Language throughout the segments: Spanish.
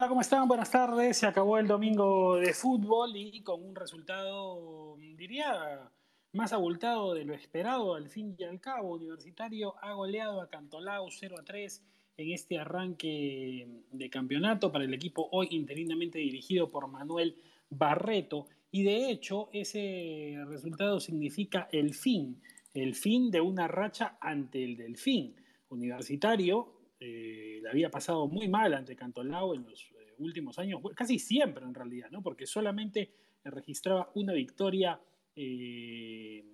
Hola, ¿cómo están? Buenas tardes. Se acabó el domingo de fútbol y con un resultado, diría, más abultado de lo esperado al fin y al cabo. Universitario ha goleado a Cantolao 0 a 3 en este arranque de campeonato para el equipo hoy interinamente dirigido por Manuel Barreto. Y de hecho, ese resultado significa el fin, el fin de una racha ante el Delfín. Universitario eh, la había pasado muy mal ante Cantolao en los eh, últimos años, casi siempre en realidad, ¿no? porque solamente registraba una victoria eh,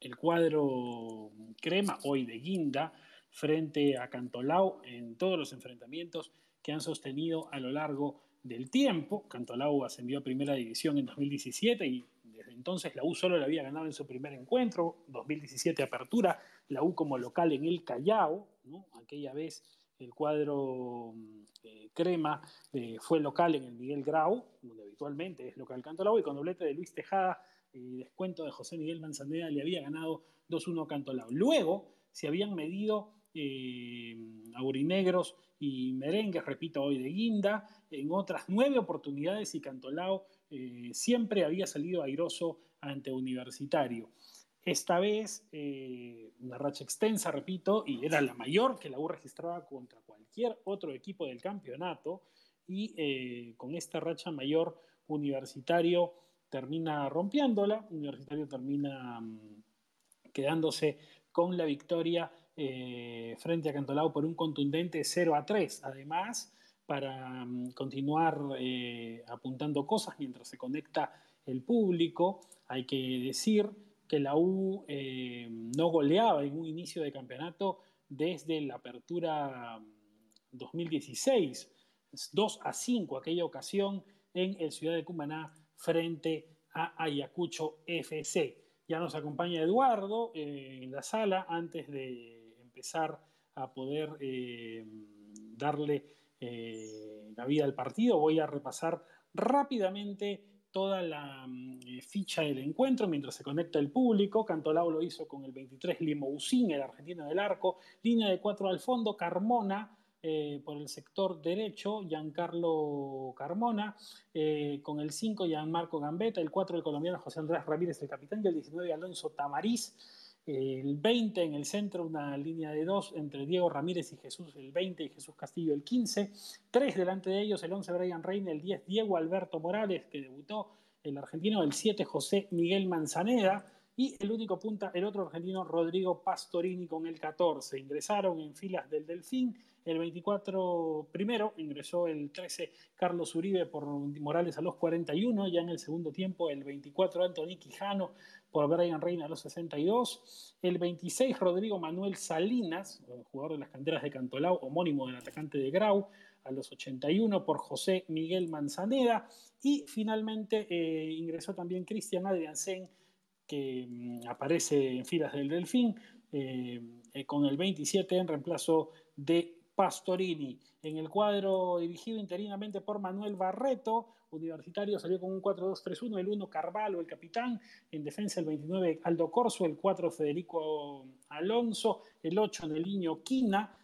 el cuadro crema, hoy de Guinda, frente a Cantolao en todos los enfrentamientos que han sostenido a lo largo del tiempo. Cantolao ascendió a primera división en 2017 y desde entonces la U solo la había ganado en su primer encuentro, 2017 apertura, la U como local en el Callao, aquella vez el cuadro eh, crema eh, fue local en el Miguel Grau, donde habitualmente es local Cantolao, y con doblete de Luis Tejada y descuento de José Miguel Manzaneda le había ganado 2-1 Cantolao. Luego se habían medido eh, aurinegros y merengues, repito, hoy de guinda, en otras nueve oportunidades y Cantolao siempre había salido airoso ante Universitario. Esta vez, eh, una racha extensa, repito, y era la mayor que la U registraba contra cualquier otro equipo del campeonato. Y eh, con esta racha mayor, Universitario termina rompiéndola, Universitario termina mm, quedándose con la victoria eh, frente a Cantolao por un contundente 0 a 3. Además, para mm, continuar apuntando cosas mientras se conecta el público, hay que decir que la U eh, no goleaba en un inicio de campeonato desde la apertura 2016, mm, 2 a 5 aquella ocasión en el Ciudad de Cumaná frente a Ayacucho FC. Ya nos acompaña Eduardo eh, en la sala antes de empezar a poder eh, darle la vida al partido. Voy a repasar rápidamente toda la mm, eh, ficha del encuentro mientras se conecta el público. Cantolao lo hizo con el 23 Limousin, el argentino del arco. Línea de cuatro al fondo, Carmona. Eh, por el sector derecho, Giancarlo Carmona, eh, con el 5 Gianmarco Gambetta, el 4 el colombiano José Andrés Ramírez, el capitán, y el 19 Alonso Tamariz, el 20 en el centro, una línea de dos entre Diego Ramírez y Jesús el 20 y Jesús Castillo el 15. Tres delante de ellos, el 11 Brian Reina, el 10 Diego Alberto Morales, que debutó el argentino, el 7 José Miguel Manzaneda y el único punta, el otro argentino Rodrigo Pastorini con el 14. Ingresaron en filas del Delfín. El 24 primero ingresó el 13 Carlos Uribe por Morales a los 41, ya en el segundo tiempo el 24 Anthony Quijano por Brian Reina a los 62. El 26, Rodrigo Manuel Salinas, jugador de las canteras de Cantolao, homónimo del atacante de Grau, a los 81 por José Miguel Manzaneda. Y finalmente eh, ingresó también Cristian Adriansen, que mm, aparece en filas del Delfín, eh, eh, con el 27 en reemplazo de Pastorini. En el cuadro dirigido interinamente por Manuel Barreto, Universitario salió con un 4-2-3-1, el 1 Carvalho, el capitán, en defensa el 29 Aldo Corso, el 4 Federico Alonso, el 8 Neliño Quina,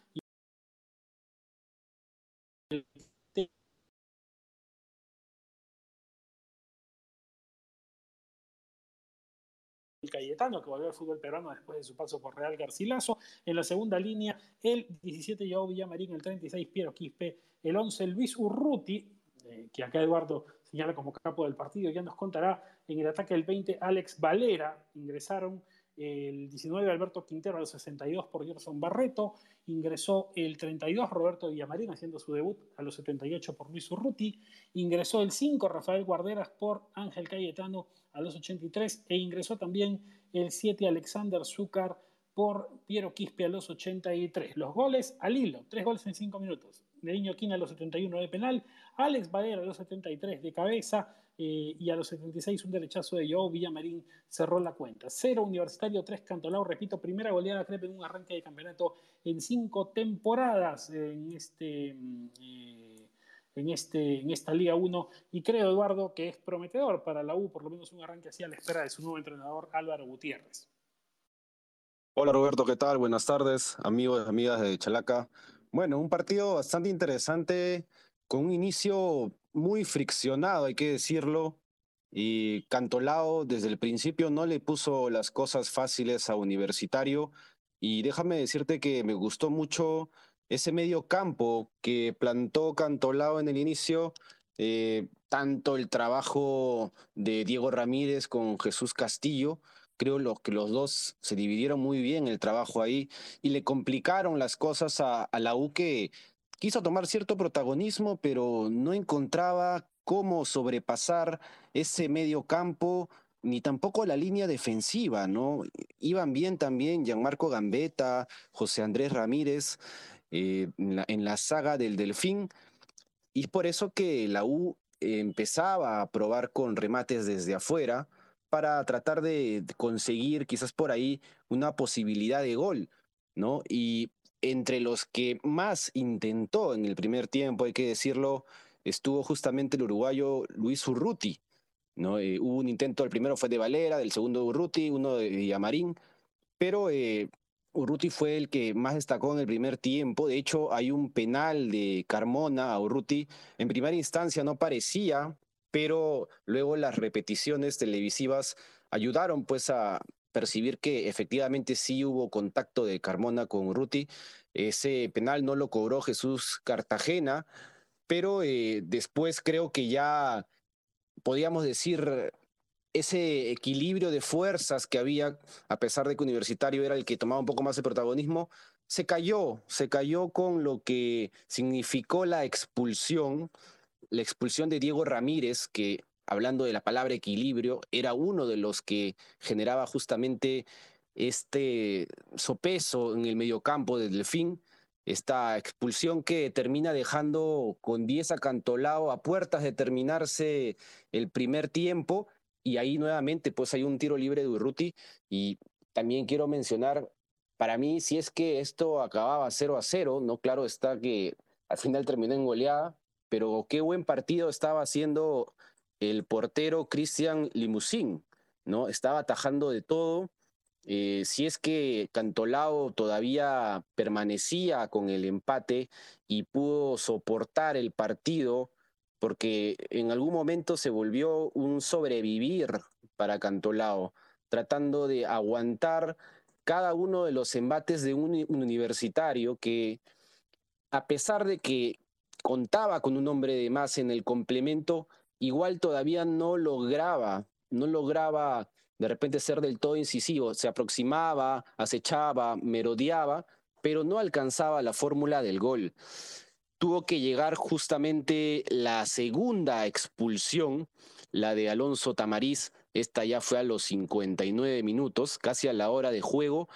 Cayetano, que volvió al fútbol peruano después de su paso por Real Garcilaso. En la segunda línea, el 17 Joao Villamarín, el 36 Piero Quispe, el 11 Luis Urruti, eh, que acá Eduardo señala como capo del partido, ya nos contará en el ataque el 20 Alex Valera, ingresaron el 19 Alberto Quintero a los 62 por Gerson Barreto, ingresó el 32 Roberto Villamarín haciendo su debut a los 78 por Luis Urruti, ingresó el 5 Rafael Guarderas por Ángel Cayetano a los 83 e ingresó también el 7 Alexander Zúcar por Piero Quispe a los 83. Los goles al hilo, tres goles en cinco minutos. Neriño Quina a los 71 de penal, Alex Valera a los 73 de cabeza eh, y a los 76 un derechazo de Joe Villamarín cerró la cuenta. Cero Universitario, tres Cantolao, repito, primera goleada Crepe en un arranque de campeonato en cinco temporadas en este... Eh, en, este, en esta Liga 1 y creo, Eduardo, que es prometedor para la U, por lo menos un arranque así a la espera de su nuevo entrenador Álvaro Gutiérrez. Hola Roberto, ¿qué tal? Buenas tardes, amigos y amigas de Chalaca. Bueno, un partido bastante interesante con un inicio muy friccionado, hay que decirlo, y Cantolao desde el principio no le puso las cosas fáciles a Universitario y déjame decirte que me gustó mucho ese medio campo que plantó Cantolao en el inicio, eh, tanto el trabajo de Diego Ramírez con Jesús Castillo, creo que los dos se dividieron muy bien el trabajo ahí y le complicaron las cosas a, a la U que quiso tomar cierto protagonismo, pero no encontraba cómo sobrepasar ese medio campo ni tampoco la línea defensiva, ¿no? Iban bien también Gianmarco Gambetta, José Andrés Ramírez eh, en, la, saga del Delfín, y es por eso que la U empezaba a probar con remates desde afuera para tratar de conseguir quizás por ahí una posibilidad de gol, ¿no? Y entre los que más intentó en el primer tiempo, hay que decirlo, estuvo justamente el uruguayo Luis Urruti. ¿no? Eh, hubo un intento, el primero fue de Valera, del segundo de Urruti, uno de Yamarín, pero eh, Urruti fue el que más destacó en el primer tiempo. De hecho, hay un penal de Carmona a Urruti. En primera instancia no parecía, pero luego las repeticiones televisivas ayudaron pues a percibir que efectivamente sí hubo contacto de Carmona con Urruti. Ese penal no lo cobró Jesús Cartagena, pero eh, después creo que ya podíamos decir ese equilibrio de fuerzas que había, a pesar de que Universitario era el que tomaba un poco más de protagonismo, se cayó, se cayó con lo que significó la expulsión, la expulsión de Diego Ramírez, que hablando de la palabra equilibrio, era uno de los que generaba justamente este sopeso en el mediocampo del Delfín esta expulsión que termina dejando con 10 acantolado a puertas de terminarse el primer tiempo y ahí nuevamente pues hay un tiro libre de Urruti y también quiero mencionar para mí si es que esto acababa 0 a 0, no claro está que al final terminó en goleada, pero qué buen partido estaba haciendo el portero Cristian Limusín, ¿no? Estaba atajando de todo, eh, si es que Cantolao todavía permanecía con el empate y pudo soportar el partido, porque en algún momento se volvió un sobrevivir para Cantolao, tratando de aguantar cada uno de los embates de un universitario que, a pesar de que contaba con un hombre de más en el complemento, igual todavía no lograba, no lograba de repente ser del todo incisivo, se aproximaba, acechaba, merodeaba, pero no alcanzaba la fórmula del gol. Tuvo que llegar justamente la segunda expulsión, la de Alonso Tamariz, esta ya fue a los 59 minutos, casi a la hora de juego,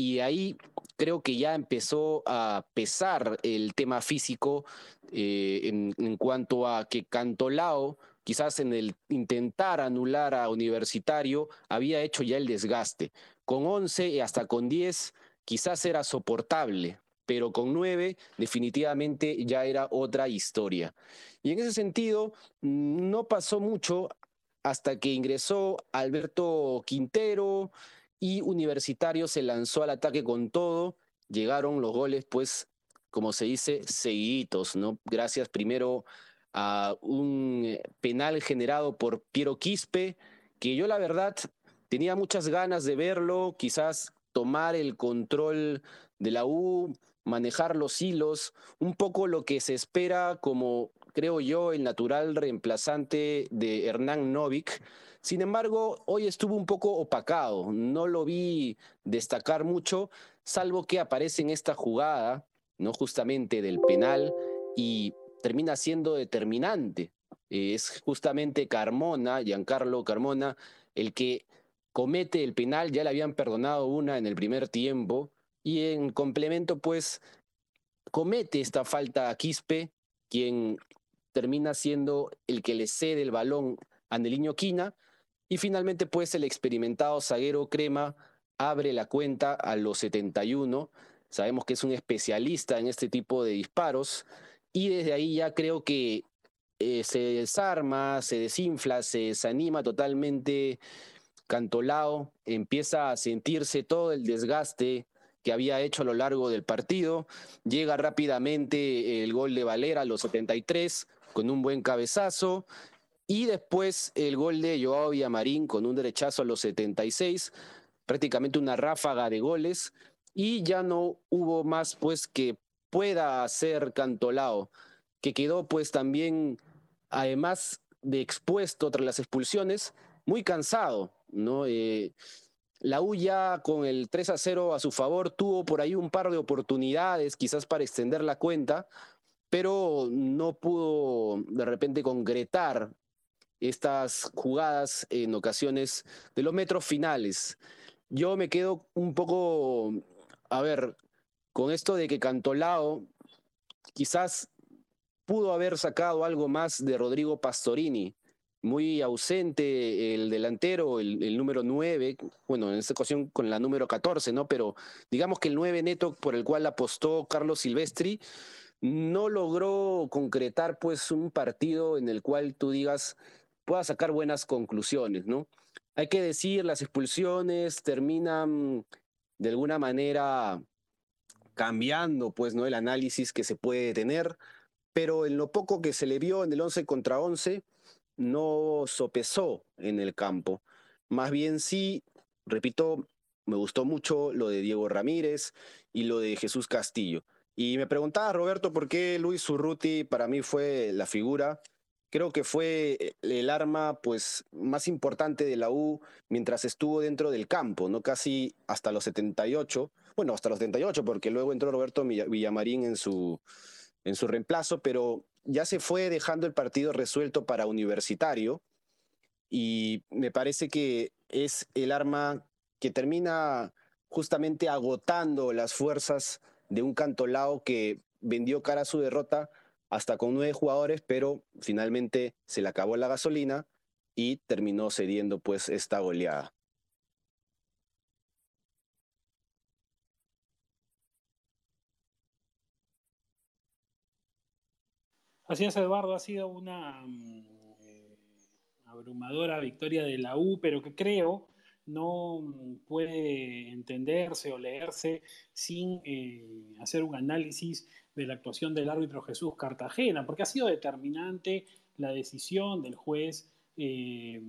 y ahí creo que ya empezó a pesar el tema físico eh, en, en, cuanto a que Cantolao quizás en el intentar anular a Universitario, había hecho ya el desgaste. Con 11 y hasta con 10 quizás era soportable, pero con 9 definitivamente ya era otra historia. Y en ese sentido, no pasó mucho hasta que ingresó Alberto Quintero y Universitario se lanzó al ataque con todo. Llegaron los goles, pues, como se dice, seguiditos, ¿no? Gracias primero a un eh, penal generado por Piero Quispe, que yo la verdad tenía muchas ganas de verlo, quizás tomar el control de la U, manejar los hilos, un poco lo que se espera como, creo yo, el natural reemplazante de Hernán Novik. Sin embargo, hoy estuvo un poco opacado, no lo vi destacar mucho, salvo que aparece en esta jugada, no justamente del penal, y termina siendo determinante. es justamente Carmona, Giancarlo Carmona, el que comete el penal, ya le habían perdonado una en el primer tiempo, y en complemento, pues, comete esta falta a Quispe, quien termina siendo el que le cede el balón a Neliño Quina, y finalmente, pues, el experimentado zaguero Crema abre la cuenta a los 71. Sabemos que es un especialista en este tipo de disparos y desde ahí ya creo que eh, se desarma, se desinfla, se desanima totalmente Cantolao, empieza a sentirse todo el desgaste que había hecho a lo largo del partido. Llega rápidamente el gol de Valera a los 73 con un buen cabezazo. Y después el gol de Joao Villamarín con un derechazo a los 76, prácticamente una ráfaga de goles. Y ya no hubo más pues que pueda ser Cantolao, que quedó pues también, además de expuesto tras las expulsiones, muy cansado, ¿no? Eh, la U ya con el 3 a 0 a su favor tuvo por ahí un par de oportunidades, quizás para extender la cuenta, pero no pudo de repente concretar estas jugadas en ocasiones de los metros finales. Yo me quedo un poco, a ver, con esto de que Cantolao quizás pudo haber sacado algo más de Rodrigo Pastorini, muy ausente el delantero, el, número 9, bueno, en esta ocasión con la número 14, ¿no? Pero digamos que el 9 neto por el cual apostó Carlos Silvestri no logró concretar pues un partido en el cual tú digas pueda sacar buenas conclusiones, ¿no? Hay que decir, las expulsiones terminan de alguna manera cambiando pues, ¿no? El análisis que se puede tener, pero en lo poco que se le vio en el 11 contra 11, no sopesó en el campo. Más bien sí, repito, me gustó mucho lo de Diego Ramírez y lo de Jesús Castillo. Y me preguntaba, Roberto, por qué Luis Urruti para mí fue la figura. Creo que fue el arma pues, más importante de la U mientras estuvo dentro del campo, ¿no? casi hasta los 78. Bueno, hasta los 78, porque luego entró Roberto Villamarín en su, en su reemplazo, pero ya se fue dejando el partido resuelto para Universitario y me parece que es el arma que termina justamente agotando las fuerzas de un cantolao que vendió cara a su derrota hasta con nueve jugadores, pero finalmente se le acabó la gasolina y terminó cediendo pues esta goleada. Así es, Eduardo, ha sido una mm, eh, abrumadora victoria de la U, pero que creo no mm, puede entenderse o leerse sin eh, hacer un análisis de la actuación del árbitro Jesús Cartagena, porque ha sido determinante la decisión del juez eh,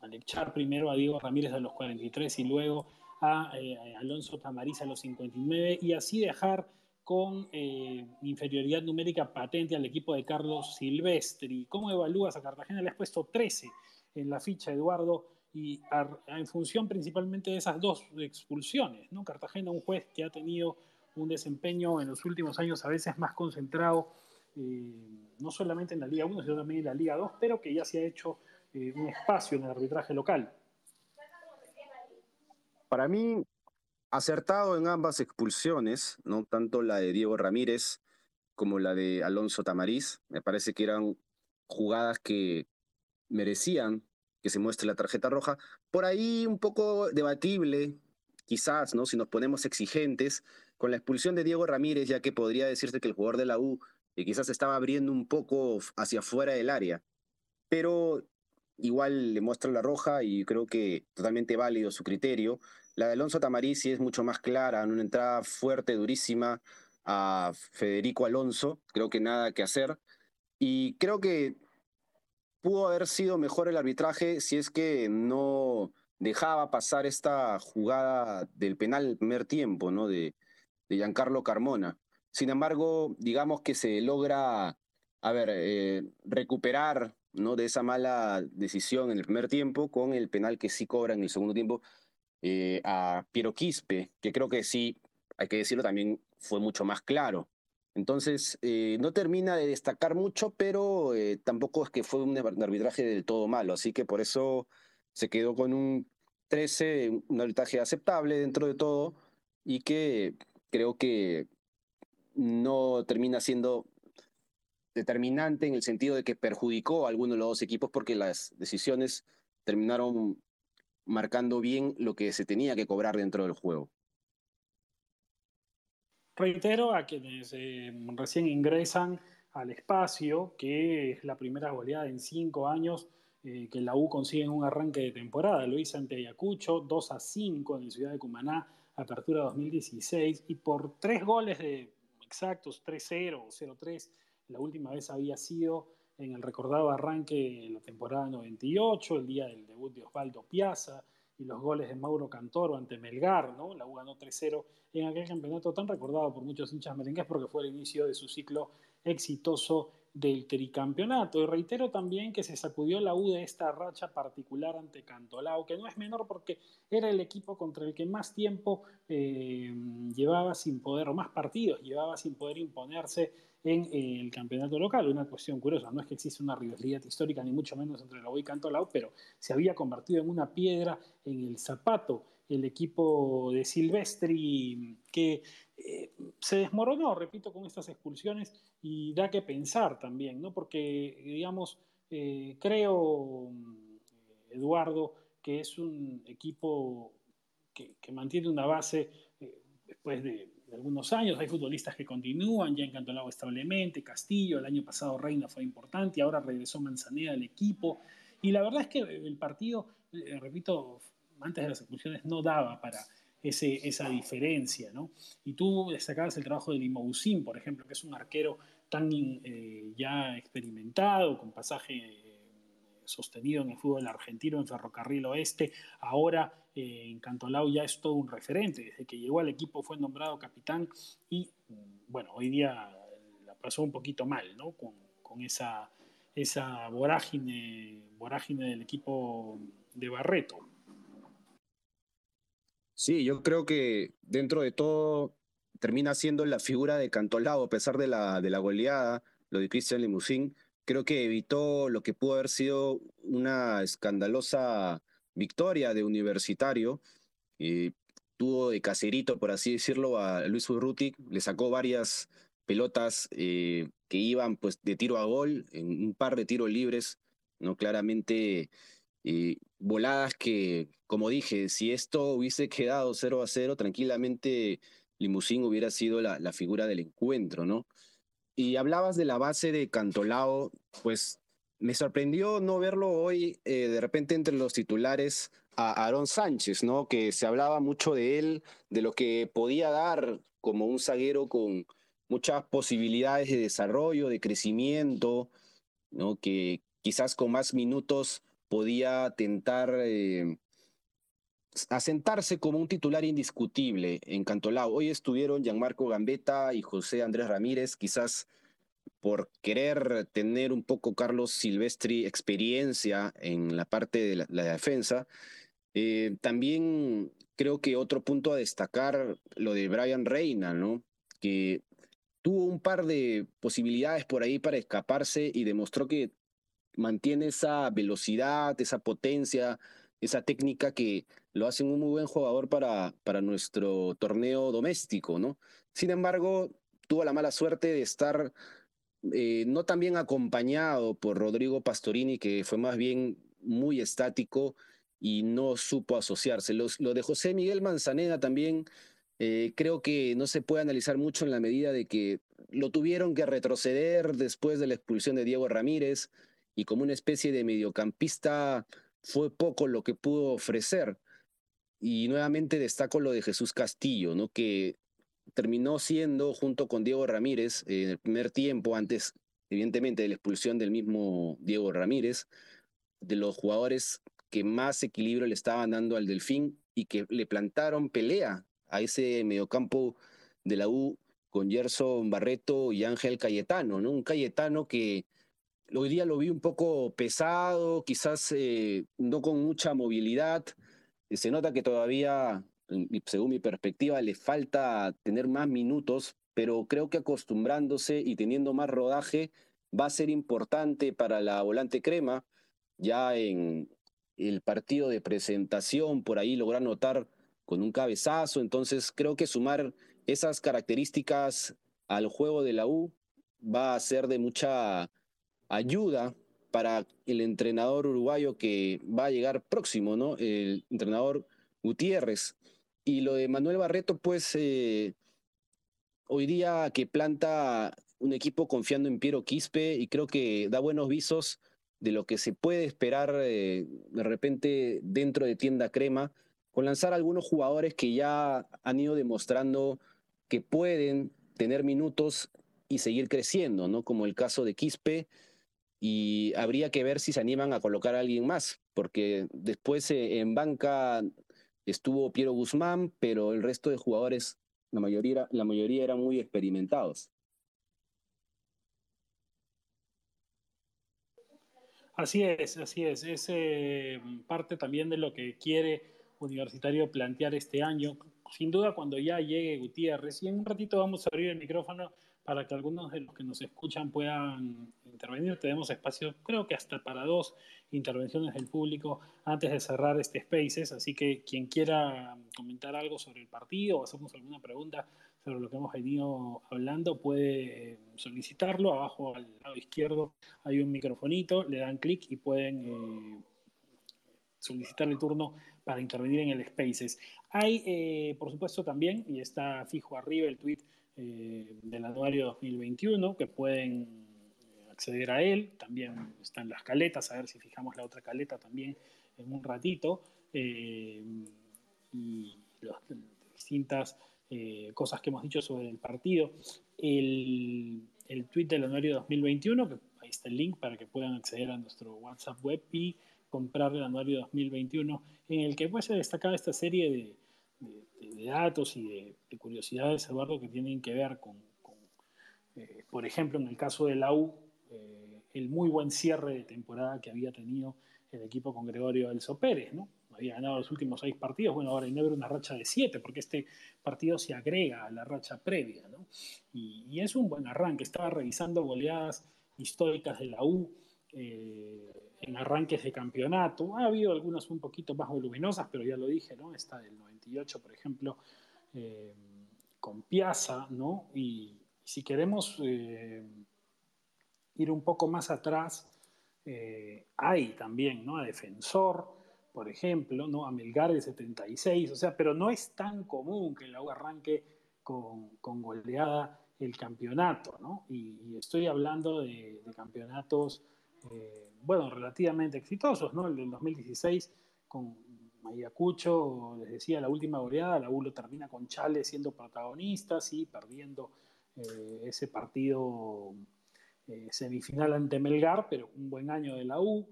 al echar primero a Diego Ramírez a los 43 y luego a, a Alonso Tamariz a los 59 y así dejar con eh, inferioridad numérica patente al equipo de Carlos Silvestri. ¿Cómo evalúas a Cartagena? Le has puesto 13 en la ficha, Eduardo, y en función principalmente de esas dos expulsiones. ¿no? Cartagena, un juez que ha tenido un desempeño en los últimos años a veces más concentrado, eh, no solamente en la Liga 1, sino también en la Liga 2, pero que ya se ha hecho eh, un espacio en el arbitraje local. Para mí, acertado en ambas expulsiones, ¿no? tanto la de Diego Ramírez como la de Alonso Tamariz. Me parece que eran jugadas que merecían que se muestre la tarjeta roja. Por ahí un poco debatible, quizás, ¿no? si nos ponemos exigentes, con la expulsión de Diego Ramírez, ya que podría decirse que el jugador de la U eh, quizás estaba abriendo un poco hacia afuera del área. Pero igual le muestra la roja y creo que totalmente válido su criterio. La de Alonso Tamariz sí es mucho más clara, en una entrada fuerte, durísima a Federico Alonso, creo que nada que hacer. Y creo que pudo haber sido mejor el arbitraje si es que no dejaba pasar esta jugada del penal primer tiempo, ¿no? De, de Giancarlo Carmona. Sin embargo, digamos que se logra, a ver, eh, recuperar ¿no? de esa mala decisión en el primer tiempo con el penal que sí cobra en el segundo tiempo eh, a Piero Quispe, que creo que sí, hay que decirlo, también fue mucho más claro. Entonces, eh, no termina de destacar mucho, pero eh, tampoco es que fue un arbitraje del todo malo, así que por eso se quedó con un 13, un arbitraje aceptable dentro de todo y que creo que no termina siendo determinante en el sentido de que perjudicó a alguno de los dos equipos porque las decisiones terminaron marcando bien lo que se tenía que cobrar dentro del juego. Reitero a quienes eh, recién ingresan al espacio que es la primera goleada en cinco años eh, que la U consigue en un arranque de temporada. Lo hizo ante Ayacucho, 2 a 5 en la ciudad de Cumaná Apertura 2016 y por tres goles de exactos, 3-0 o 0-3, la última vez había sido en el recordado arranque de la temporada 98, el día del debut de Osvaldo Piazza y los goles de Mauro Cantoro ante Melgar, ¿no? La U ganó 3-0 en aquel campeonato tan recordado por muchos hinchas merengues porque fue el inicio de su ciclo exitoso del tricampeonato. Y reitero también que se sacudió la U de esta racha particular ante Cantolao, que no es menor porque era el equipo contra el que más tiempo eh, llevaba sin poder, o más partidos llevaba sin poder imponerse en el campeonato local. Una cuestión curiosa, no es que exista una rivalidad histórica, ni mucho menos entre la U y Cantolao, pero se había convertido en una piedra en el zapato el equipo de Silvestri que eh, se desmoronó, repito, con estas expulsiones y da que pensar también, ¿no? Porque, digamos, eh, creo, Eduardo, que es un equipo que, mantiene una base eh, después de, algunos años. Hay futbolistas que continúan, ya encantolado establemente, Castillo, el año pasado Reina fue importante, ahora regresó Manzaneda al equipo. Y la verdad es que el partido, repito, antes de las expulsiones no daba para ese, esa diferencia, ¿no? Y tú destacabas el trabajo de Limousin, por ejemplo, que es un arquero tan eh, ya experimentado, con pasaje eh, sostenido en el fútbol argentino, en Ferrocarril Oeste, ahora eh, en Cantolao ya es todo un referente, desde que llegó al equipo fue nombrado capitán y, bueno, hoy día la pasó un poquito mal, ¿no? Con, esa, esa vorágine, vorágine del equipo de Barreto. Sí, yo creo que dentro de todo termina siendo la figura de Cantolao, a pesar de la, de la goleada, lo de Cristian Limousin, creo que evitó lo que pudo haber sido una escandalosa victoria de Universitario. Tuvo de caserito, por así decirlo, a Luis Urruti, le sacó varias pelotas eh, que iban pues de tiro a gol, en un par de tiros libres, no claramente eh, voladas que, como dije, si esto hubiese quedado 0 a 0, tranquilamente Limusín hubiera sido la, la, figura del encuentro, ¿no? Y hablabas de la base de Cantolao, pues me sorprendió no verlo hoy eh, de repente entre los titulares a Aaron Sánchez, ¿no? Que se hablaba mucho de él, de lo que podía dar como un zaguero con muchas posibilidades de desarrollo, de crecimiento, ¿no? Que quizás con más minutos podía tentar eh, asentarse como un titular indiscutible en Cantolao. Hoy estuvieron Gianmarco Gambetta y José Andrés Ramírez, quizás por querer tener un poco Carlos Silvestri experiencia en la parte de la, defensa. Eh, también creo que otro punto a destacar, lo de Brian Reina, ¿no? Que tuvo un par de posibilidades por ahí para escaparse y demostró que mantiene esa velocidad, esa potencia, esa técnica que lo hacen un muy buen jugador para, para nuestro torneo doméstico, ¿no? Sin embargo, tuvo la mala suerte de estar eh, no tan bien acompañado por Rodrigo Pastorini, que fue más bien muy estático y no supo asociarse. lo de José Miguel Manzaneda también eh, creo que no se puede analizar mucho en la medida de que lo tuvieron que retroceder después de la expulsión de Diego Ramírez y como una especie de mediocampista fue poco lo que pudo ofrecer. Y nuevamente destaco lo de Jesús Castillo, ¿no? que terminó siendo, junto con Diego Ramírez, en el primer tiempo, antes, evidentemente, de la expulsión del mismo Diego Ramírez, de los jugadores que más equilibrio le estaban dando al Delfín y que le plantaron pelea a ese mediocampo de la U con Gerson Barreto y Ángel Cayetano, ¿no? Un Cayetano que Hoy día lo vi un poco pesado, quizás eh, no con mucha movilidad. Eh, se nota que todavía, según mi perspectiva, le falta tener más minutos, pero creo que acostumbrándose y teniendo más rodaje va a ser importante para la volante crema. Ya en el partido de presentación, por ahí lograr notar con un cabezazo. Entonces creo que sumar esas características al juego de la U va a ser de mucha ayuda para el entrenador uruguayo que va a llegar próximo, ¿no? El entrenador Gutiérrez. Y lo de Manuel Barreto, pues eh, hoy día que planta un equipo confiando en Piero Quispe y creo que da buenos visos de lo que se puede esperar eh, de repente dentro de Tienda Crema, con lanzar algunos jugadores que ya han ido demostrando que pueden tener minutos y seguir creciendo, ¿no? Como el caso de Quispe, y habría que ver si se animan a colocar a alguien más, porque después eh, en banca estuvo Piero Guzmán, pero el resto de jugadores, la mayoría, la mayoría eran muy experimentados. Así es, así es. Es eh, parte también de lo que quiere Universitario plantear este año. Sin duda, cuando ya llegue Gutiérrez, y en un ratito vamos a abrir el micrófono para que algunos de los que nos escuchan puedan intervenir. Tenemos espacio, creo que hasta para dos intervenciones del público antes de cerrar este Spaces, así que quien quiera comentar algo sobre el partido o hacernos alguna pregunta sobre lo que hemos venido hablando, puede eh, solicitarlo. Abajo al lado izquierdo hay un microfonito, le dan clic y pueden eh, solicitar el turno para intervenir en el Spaces. Hay, eh, por supuesto, también, y está fijo arriba el tweet del anuario 2021, que pueden acceder a él. También están las caletas, a ver si fijamos la otra caleta también en un ratito. y las distintas eh, cosas que hemos dicho sobre el partido. El, el tweet del anuario 2021, que ahí está el link para que puedan acceder a nuestro WhatsApp web y comprar el anuario 2021, en el que pues, se destacaba esta serie de, de, datos y de, curiosidades, Eduardo, que tienen que ver con, eh, por ejemplo, en el caso de la U, eh, el muy buen cierre de temporada que había tenido el equipo con Gregorio Elso Pérez, ¿no? había ganado los últimos seis partidos, bueno, ahora Inebro una racha de siete, porque este partido se agrega a la racha previa, ¿no? Y, es un buen arranque, estaba revisando goleadas históricas de la U eh, en arranques de campeonato, ha habido algunas un poquito más voluminosas, pero ya lo dije, ¿no? Está del 98, por ejemplo, eh, con Piazza, ¿no? Y si queremos eh, ir un poco más atrás, hay también, ¿no? A Defensor, por ejemplo, ¿no? a Melgar de 76, o sea, pero no es tan común que la U arranque con, con goleada el campeonato, ¿no? Y, estoy hablando de, campeonatos, eh, bueno, relativamente exitosos, ¿no? El del 2016 con Ayacucho, les decía, la última goleada, la U termina con Chale siendo protagonistas y perdiendo eh, ese partido eh, semifinal ante Melgar, pero un buen año de la U.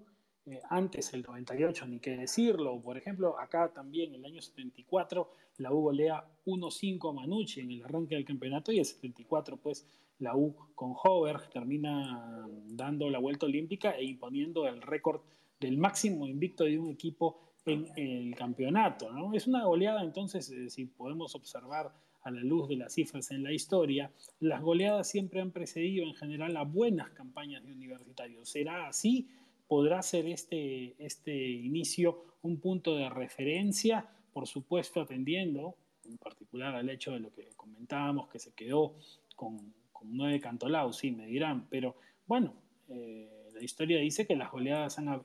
Eh, antes el 98, ni qué decirlo. Por ejemplo, acá también el año 74, la U golea 1-5 a Manucci en el arranque del campeonato y el 74, pues la U con Hover termina dando la vuelta olímpica e imponiendo el récord del máximo invicto de un equipo en el campeonato. ¿no? Es una goleada, entonces, eh, si podemos observar a la luz de las cifras en la historia, las goleadas siempre han precedido en general a buenas campañas de universitarios. ¿Será así? podrá ser este, este inicio un punto de referencia, por supuesto atendiendo en particular al hecho de lo que comentábamos, que se quedó con, con nueve cantolados, sí, me dirán, pero bueno, eh, la historia dice que las goleadas han,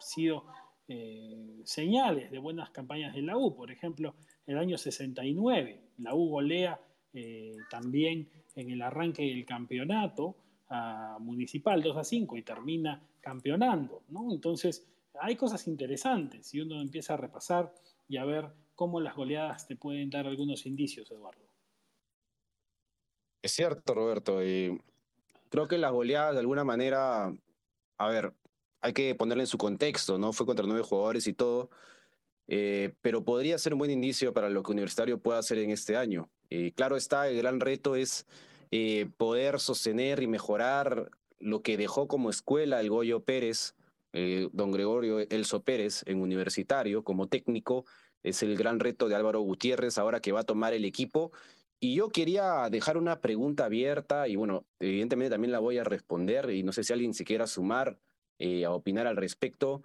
sido eh, señales de buenas campañas de la U, por ejemplo, el año 69, la U golea eh, también en el arranque del campeonato Municipal 2 a 5 y termina campeonando, ¿no? Entonces, hay cosas interesantes si uno empieza a repasar y a ver cómo las goleadas te pueden dar algunos indicios, Eduardo. Es cierto, Roberto. Y creo que las goleadas, de alguna manera, a ver, hay que ponerle en su contexto, ¿no? Fue contra nueve jugadores y todo, eh, pero podría ser un buen indicio para lo que Universitario pueda hacer en este año. Y claro está, el gran reto es eh, poder sostener y mejorar lo que dejó como escuela el Goyo Pérez, eh, don Gregorio Elso Pérez, en universitario como técnico, es el gran reto de Álvaro Gutiérrez ahora que va a tomar el equipo. Y yo quería dejar una pregunta abierta y bueno, evidentemente también la voy a responder y no sé si alguien se quiera sumar eh, a opinar al respecto.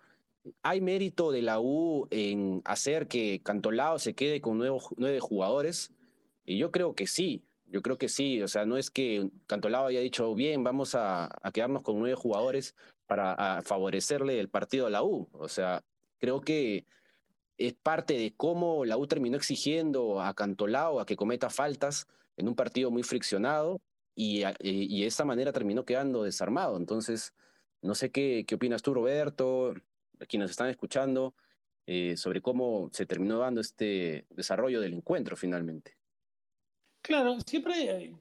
¿Hay mérito de la U en hacer que Cantolao se quede con nueve jugadores? Y yo creo que sí. Yo creo que sí, o sea, no es que Cantolao haya dicho, bien, vamos a, quedarnos con nueve jugadores para favorecerle el partido a la U. O sea, creo que es parte de cómo la U terminó exigiendo a Cantolao a que cometa faltas en un partido muy friccionado y, y, de esa manera terminó quedando desarmado. Entonces, no sé qué, qué opinas tú, Roberto, quienes están escuchando. eh, sobre cómo se terminó dando este desarrollo del encuentro finalmente. Claro, siempre, eh,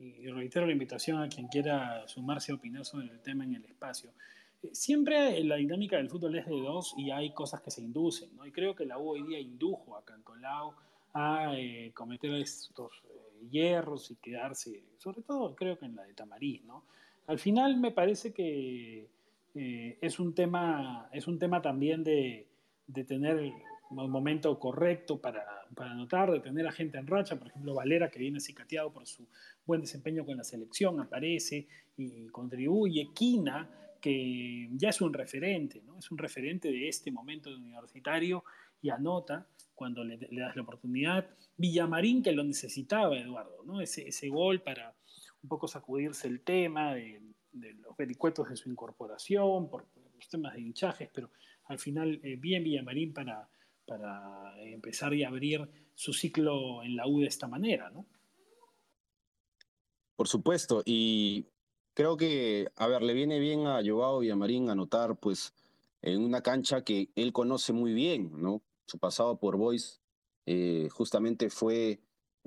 y reitero la invitación a quien quiera sumarse a opinar sobre el tema en el espacio, eh, siempre la dinámica del fútbol es de dos y hay cosas que se inducen, ¿no? Y creo que la U hoy día indujo a Cantolao a cometer estos hierros y quedarse, sobre todo creo que en la de Tamariz, ¿no? Al final me parece que es, un tema, es un tema también de, de tener un momento correcto para, anotar, de tener a gente en racha, por ejemplo Valera que viene cicateado por su buen desempeño con la selección, aparece y contribuye, Quina que ya es un referente, ¿no? es un referente de este momento de universitario y anota cuando le, das la oportunidad, Villamarín que lo necesitaba Eduardo, ¿no? ese, ese gol para un poco sacudirse el tema de, los vericuetos de su incorporación, por los temas de hinchajes, pero al final eh, bien Villamarín para, para empezar y abrir su ciclo en la U de esta manera, ¿no? Por supuesto, y creo que, a ver, le viene bien a Joao Villamarín anotar, pues, en una cancha que él conoce muy bien, ¿no? Su pasado por Boys eh, justamente fue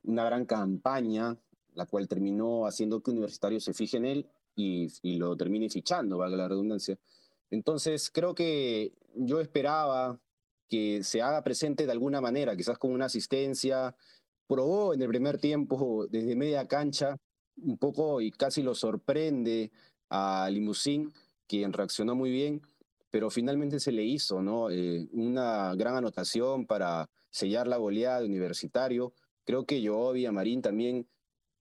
una gran campaña, la cual terminó haciendo que Universitario se fije en él y, lo termine fichando, valga la redundancia. Entonces, creo que yo esperaba que se haga presente de alguna manera, quizás con una asistencia. Probó en el primer tiempo desde media cancha un poco y casi lo sorprende a Limusín, quien reaccionó muy bien, pero finalmente se le hizo ¿no? Eh, una gran anotación para sellar la goleada de Universitario. Creo que yo, Marín también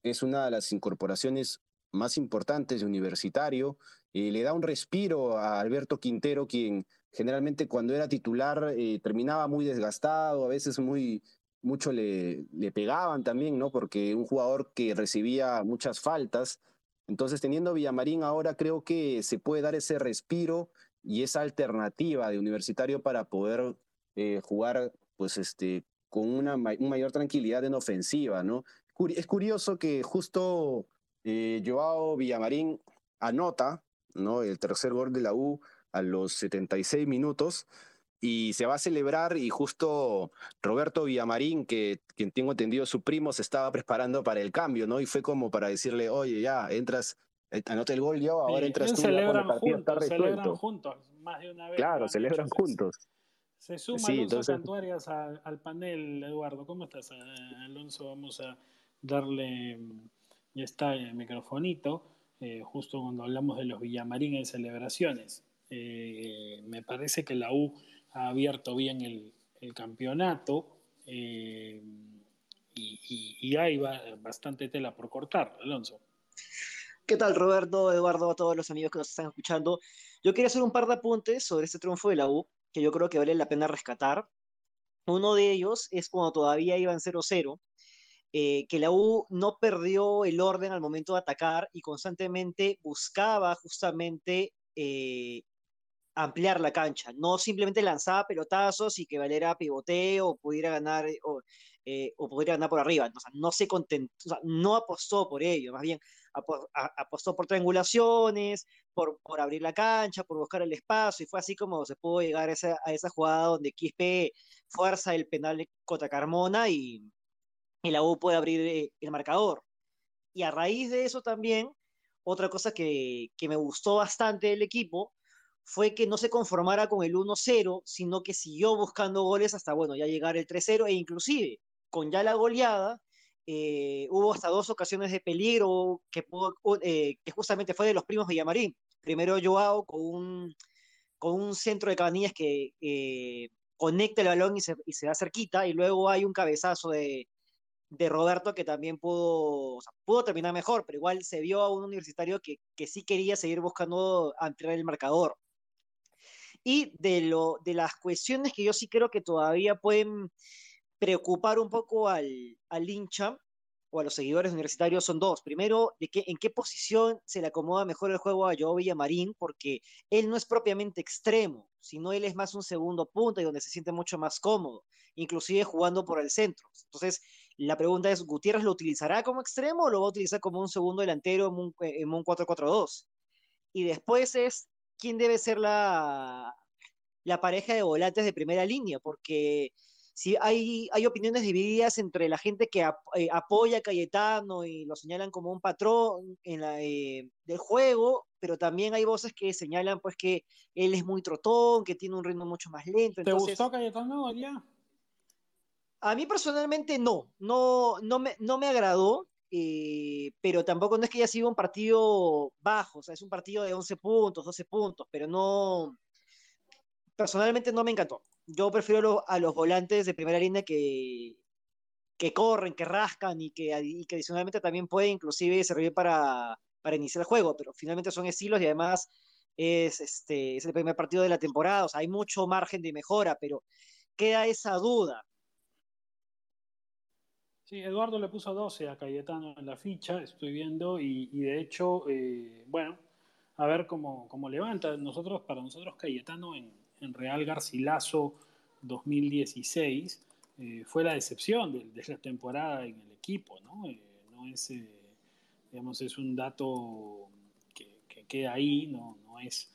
es una de las incorporaciones más importantes de Universitario. Eh, le da un respiro a Alberto Quintero, quien generalmente cuando era titular eh, terminaba muy desgastado, a veces muy, mucho le, le pegaban también, ¿no? Porque un jugador que recibía muchas faltas. Entonces, teniendo Villamarín ahora, creo que se puede dar ese respiro y esa alternativa de universitario para poder eh, jugar, pues, este, con una, mayor tranquilidad en ofensiva, ¿no? Es curioso que justo eh, Joao Villamarín anota, ¿no? El tercer gol de la U a los 76 minutos y se va a celebrar y justo Roberto Villamarín, que quien tengo entendido su primo, se estaba preparando para el cambio, ¿no? Y fue como para decirle, oye, ya, entras, eh, anota el gol yo, ahora entras tú. Celebran juntos, celebran juntos, más de una vez. Claro, celebran juntos. Se suma sí, Alonso entonces... Cantuarias al panel, Eduardo. ¿Cómo estás, eh, Alonso? Vamos a darle, ya está el microfonito, eh, justo cuando hablamos de los Villamarín en celebraciones. Eh, me parece que la U ha abierto bien el, campeonato eh, y, hay bastante tela por cortar, Alonso. ¿Qué tal, Roberto, Eduardo, a todos los amigos que nos están escuchando? Yo quería hacer un par de apuntes sobre este triunfo de la U, que yo creo que vale la pena rescatar. Uno de ellos es cuando todavía iban 0-0, eh, que la U no perdió el orden al momento de atacar y constantemente buscaba justamente ampliar la cancha, no simplemente lanzaba pelotazos y que Valera pivotee o pudiera ganar eh, o, eh, o pudiera ganar por arriba, o sea, no se contentó, o sea, no apostó por ello, más bien apostó por triangulaciones, por, por, abrir la cancha, por buscar el espacio, y fue así como se pudo llegar a esa, a esa jugada donde Quispe fuerza el penal contra Carmona y, y la U puede abrir eh, el marcador. Y a raíz de eso también, otra cosa que, que me gustó bastante del equipo fue que no se conformara con el 1-0, sino que siguió buscando goles hasta, bueno, ya llegar el 3-0 e inclusive con ya la goleada, eh, hubo hasta dos ocasiones de peligro que, eh, que justamente fue de los primos Villamarín. Primero Joao con un, con un centro de Cabanillas que eh, conecta el balón y se, y se, da cerquita, y luego hay un cabezazo de, de Roberto que también pudo, pudo terminar mejor, pero igual se vio a un universitario que, que sí quería seguir buscando ampliar el marcador. Y de, lo, de las cuestiones que yo sí creo que todavía pueden preocupar un poco al, al hincha o a los seguidores universitarios son dos. Primero, de que, en qué posición se le acomoda mejor el juego a Joe Villamarín, porque él no es propiamente extremo, sino él es más un segundo punto y donde se siente mucho más cómodo, inclusive jugando por el centro. Entonces, la pregunta es, ¿Gutiérrez lo utilizará como extremo o lo va a utilizar como un segundo delantero en un, en un 4-4-2? Y después es quién debe ser la, la pareja de volantes de primera línea, porque si hay, hay opiniones divididas entre la gente que eh, apoya a Cayetano y lo señalan como un patrón en la, eh, del juego, pero también hay voces que señalan pues que él es muy trotón, que tiene un ritmo mucho más lento. ¿Te gustó Cayetano ya? A mí personalmente no, no, no, me, no me agradó, eh, pero tampoco no es que haya sido un partido bajo, o sea, es un partido de 11 puntos, 12 puntos, pero no, personalmente no me encantó yo prefiero a los volantes de primera línea que, que corren, que rascan y que, que adicionalmente también pueden inclusive servir para, para iniciar el juego, pero finalmente son estilos y además es, este, es el primer partido de la temporada, o sea, hay mucho margen de mejora, pero queda esa duda. Sí, Eduardo le puso 12 a Cayetano en la ficha, estoy viendo, y, de hecho, eh, bueno, a ver cómo, cómo levanta. Nosotros, para nosotros, Cayetano en, Real Garcilaso 2016 eh, fue la decepción de, la temporada en el equipo, ¿no? Eh, no es, digamos, es un dato que, queda ahí, no, no es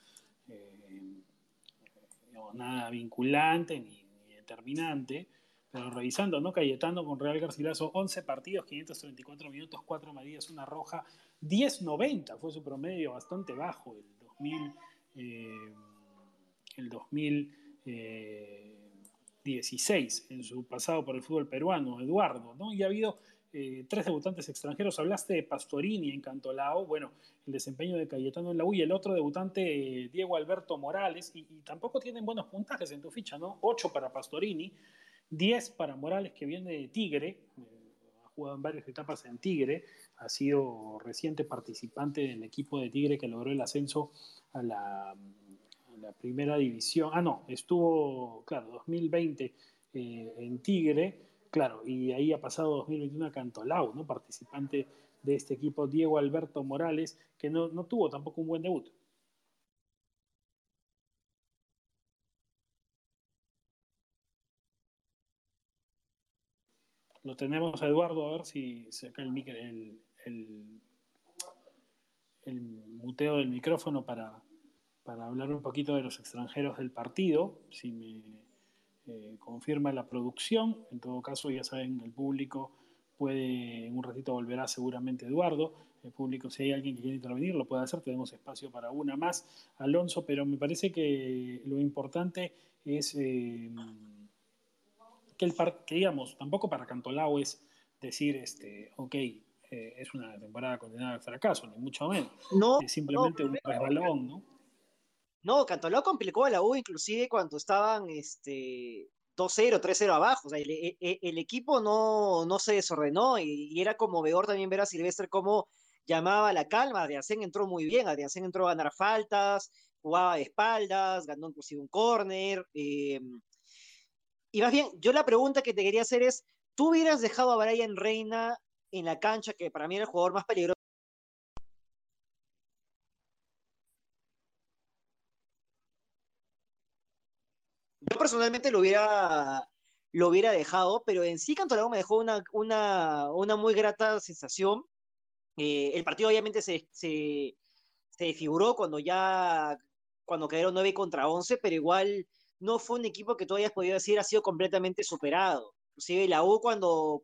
nada vinculante ni, determinante, pero revisando, ¿no? Cayetano con Real Garcilaso, 11 partidos, 534 minutos, 4 medidas, una roja, 10.90 fue su promedio, bastante bajo, el 2000 el 2016 en su pasado por el fútbol peruano, Eduardo, ¿no? Y ha habido eh, tres debutantes extranjeros. Hablaste de Pastorini en Cantolao, bueno, el desempeño de Cayetano en la U y el otro debutante, eh, Diego Alberto Morales, y, tampoco tienen buenos puntajes en tu ficha, ¿no? Ocho para Pastorini, diez para Morales, que viene de Tigre, eh, ha jugado en varias etapas en Tigre, ha sido reciente participante del equipo de Tigre que logró el ascenso a la la primera división. Ah, no, estuvo, claro, 2020 eh, en Tigre, claro, y ahí ha pasado 2021 a Cantolao, ¿no? Participante de este equipo, Diego Alberto Morales, que no, no tuvo tampoco un buen debut. Lo tenemos a Eduardo, a ver si el, el, el, el muteo del micrófono para, para hablar un poquito de los extranjeros del partido, si me eh, confirma la producción. En todo caso, ya saben, el público puede, en un ratito volverá seguramente Eduardo. El público, si hay alguien que quiere intervenir, lo puede hacer. Tenemos espacio para una más, Alonso, pero me parece que lo importante es eh, que, el que, digamos, tampoco para Cantolao es decir, este, ok, eh, es una temporada condenada al fracaso, ni mucho menos. No, es simplemente un resbalón, ¿no? No, Cantolao complicó a la U inclusive cuando estaban este, 2-0, 3-0 abajo. O sea, el, e, e, equipo no, no, se desordenó y, era como mejor también ver a Silvestre cómo llamaba la calma. Adriansen entró muy bien, Adriansen entró a ganar faltas, jugaba de espaldas, ganó inclusive un córner. Em, y más bien, yo la pregunta que te quería hacer es, ¿tú hubieras dejado a Brian Reina en la cancha, que para mí era el jugador más peligroso? Yo personalmente lo hubiera, lo hubiera dejado, pero en sí Cantolao me dejó una, una, una muy grata sensación. Eh, el partido obviamente se, se, se desfiguró cuando ya cuando quedaron 9 contra 11, pero igual no fue un equipo que todavía podido decir ha sido completamente superado. Inclusive la U cuando...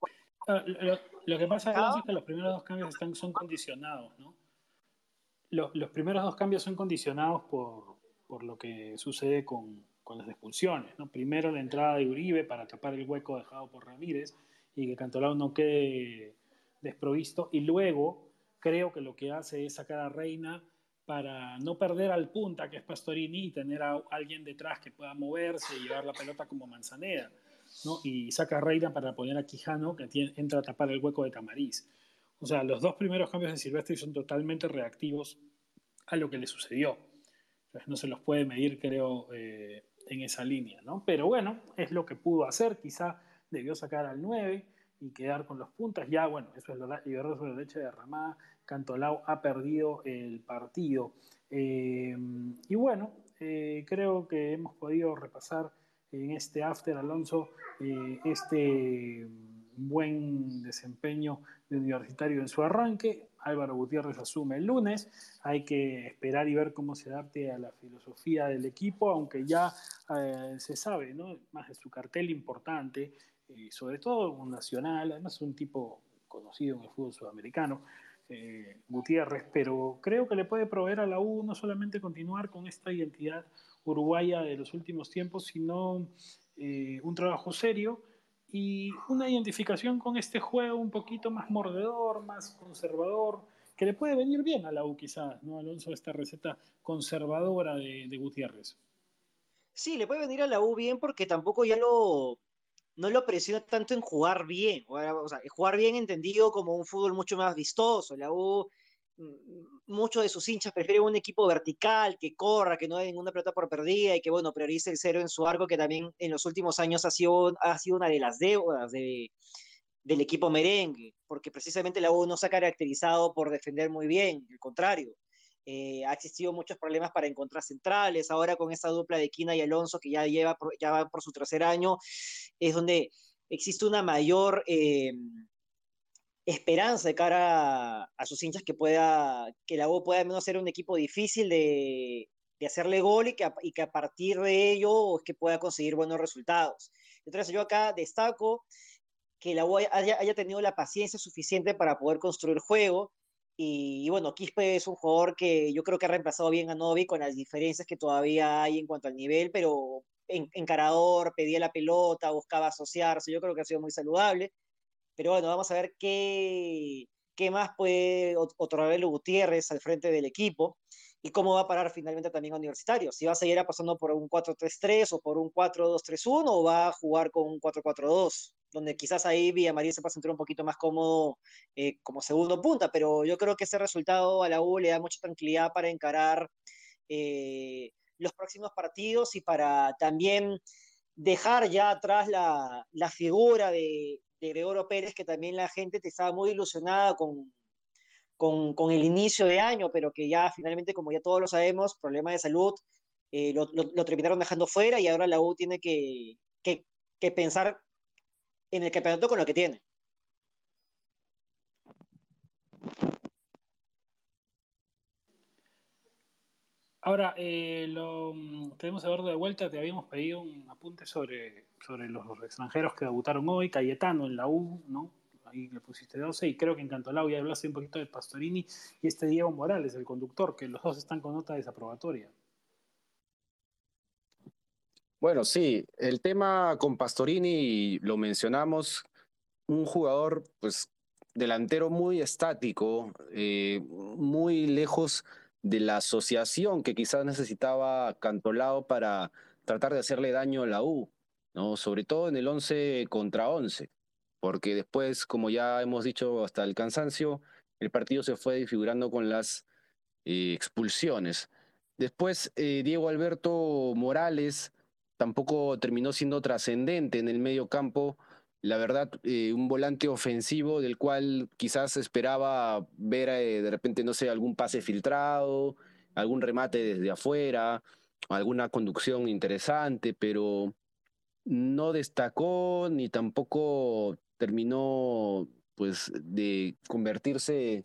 Lo, que pasa es que los primeros dos cambios están, son condicionados, ¿no? Los, los primeros dos cambios son condicionados por, por lo que sucede con, con las expulsiones. ¿no? Primero la entrada de Uribe para tapar el hueco dejado por Ramírez y que Cantolao no quede desprovisto. Y luego creo que lo que hace es sacar a Reina para no perder al punta, que es Pastorini, y tener a alguien detrás que pueda moverse y llevar la pelota como Manzaneda. ¿no? Y saca a Reina para poner a Quijano, que entra a tapar el hueco de Tamariz. O sea, los dos primeros cambios de Silvestre son totalmente reactivos a lo que le sucedió. no se los puede medir, creo, eh, en esa línea, ¿no? Pero bueno, es lo que pudo hacer, quizá debió sacar al 9 y quedar con los puntas, ya bueno, eso es la, la leche derramada, Cantolao ha perdido el partido. Eh, y bueno, eh, creo que hemos podido repasar en este after, Alonso, eh, este buen desempeño de Universitario en su arranque. Álvaro Gutiérrez asume el lunes. Hay que esperar y ver cómo se adapte a la filosofía del equipo, aunque ya se sabe, ¿no? Más de su cartel importante, sobre todo un nacional, además un tipo conocido en el fútbol sudamericano. Eh, Gutiérrez, pero creo que le puede proveer a la U no solamente continuar con esta identidad uruguaya de los últimos tiempos, sino un trabajo serio y una identificación con este juego un poquito más mordedor, más conservador, que le puede venir bien a la U quizás, ¿no, Alonso? Esta receta conservadora de, Gutiérrez. Sí, le puede venir a la U bien porque tampoco ya lo, no lo presiona tanto en jugar bien, o sea, jugar bien entendido como un fútbol mucho más vistoso. La U muchos de sus hinchas prefieren un equipo vertical, que corra, que no dé ninguna pelota por perdida y que, bueno, priorice el cero en su arco, que también en los últimos años ha sido, ha sido una de las deudas de, del equipo merengue, porque precisamente la U no se ha caracterizado por defender muy bien, al contrario. Eh, ha existido muchos problemas para encontrar centrales, ahora con esa dupla de Quina y Alonso que ya lleva ya va por su tercer año, es donde existe una mayor eh, esperanza de cara a, sus hinchas que pueda, que la U pueda al menos ser un equipo difícil de, de hacerle gol y que, a, y que a partir de ello es que pueda conseguir buenos resultados. Entonces yo acá destaco que la U haya, haya tenido la paciencia suficiente para poder construir juego y, bueno, Quispe es un jugador que yo creo que ha reemplazado bien a Novi con las diferencias que todavía hay en cuanto al nivel, pero encarador, pedía la pelota, buscaba asociarse, yo creo que ha sido muy saludable. Pero bueno, vamos a ver qué, qué más puede otorgarle Gutiérrez al frente del equipo y cómo va a parar finalmente también a Universitario. Si va a seguir pasando por un 4-3-3 o por un 4-2-3-1 o va a jugar con un 4-4-2, donde quizás ahí Villamarín se pueda sentir un poquito más cómodo eh, como segundo punta, pero yo creo que ese resultado a la U le da mucha tranquilidad para encarar eh, los próximos partidos y para también dejar ya atrás la, figura de, Gregorio Pérez, que también la gente te estaba muy ilusionada con, con, el inicio de año, pero que ya finalmente, como ya todos lo sabemos, problemas de salud, eh, lo, terminaron dejando fuera y ahora la U tiene que, que pensar en el campeonato con lo que tiene. Ahora, eh, lo tenemos mm, a ver de vuelta, te habíamos pedido un apunte sobre, sobre los extranjeros que debutaron hoy, Cayetano en la U, ¿no? Ahí le pusiste 12 y creo que en Cantolao ya hablaste un poquito de Pastorini y este Diego Morales, el conductor, que los dos están con nota desaprobatoria. Bueno, sí, el tema con Pastorini lo mencionamos, un jugador pues delantero muy estático, eh, muy lejos de la asociación que quizás necesitaba Cantolao para tratar de hacerle daño a la U, ¿no? sobre todo en el 11 contra 11, porque después, como ya hemos dicho hasta el cansancio, el partido se fue disfigurando con las eh, expulsiones. Después, eh, Diego Alberto Morales tampoco terminó siendo trascendente en el medio campo. La verdad, eh, un volante ofensivo del cual quizás esperaba ver eh, de repente, no sé, algún pase filtrado, algún remate desde afuera, alguna conducción interesante, pero no destacó ni tampoco terminó pues de convertirse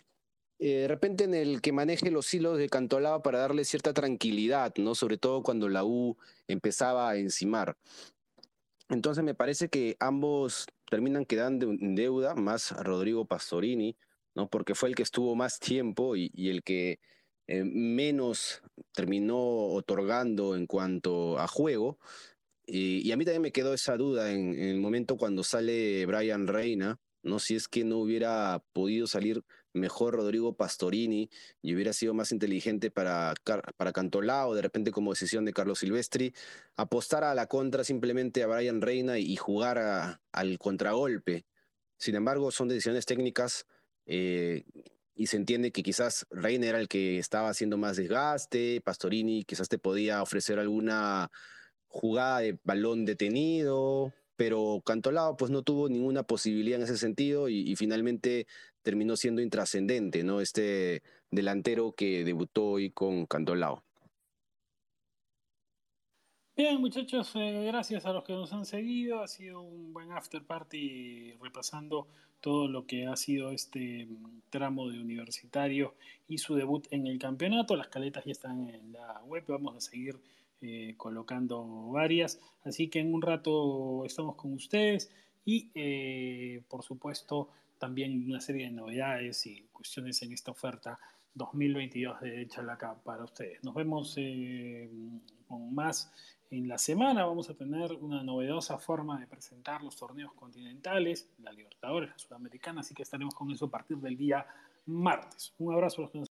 eh, de repente en el que maneje los hilos de Cantolao para darle cierta tranquilidad, ¿no? Sobre todo cuando la U empezaba a encimar. Entonces me parece que ambos terminan quedando en deuda, más Rodrigo Pastorini, ¿no? porque fue el que estuvo más tiempo y, el que eh, menos terminó otorgando en cuanto a juego. Y, a mí también me quedó esa duda en, en, el momento cuando sale Brian Reina, ¿no? si es que no hubiera podido salir mejor Rodrigo Pastorini y hubiera sido más inteligente para, para Cantolao, de repente como decisión de Carlos Silvestri, apostar a la contra simplemente a Brian Reina y jugar al contragolpe. Sin embargo, son decisiones técnicas eh, y se entiende que quizás Reina era el que estaba haciendo más desgaste, Pastorini quizás te podía ofrecer alguna jugada de balón detenido, pero Cantolao pues no tuvo ninguna posibilidad en ese sentido y, finalmente terminó siendo intrascendente, ¿no? Este delantero que debutó hoy con Cantolao. Bien, muchachos, eh, gracias a los que nos han seguido. Ha sido un buen after party repasando todo lo que ha sido este mm, tramo de universitario y su debut en el campeonato. Las caletas ya están en la web, vamos a seguir eh, colocando varias. Así que en un rato estamos con ustedes y, eh, por supuesto, también una serie de novedades y cuestiones en esta oferta 2022 de Chalaca para ustedes. Nos vemos con más en la semana vamos a tener una novedosa forma de presentar los torneos continentales, la Libertadores, la Sudamericana, así que estaremos con eso a partir del día martes. Un abrazo a los que nos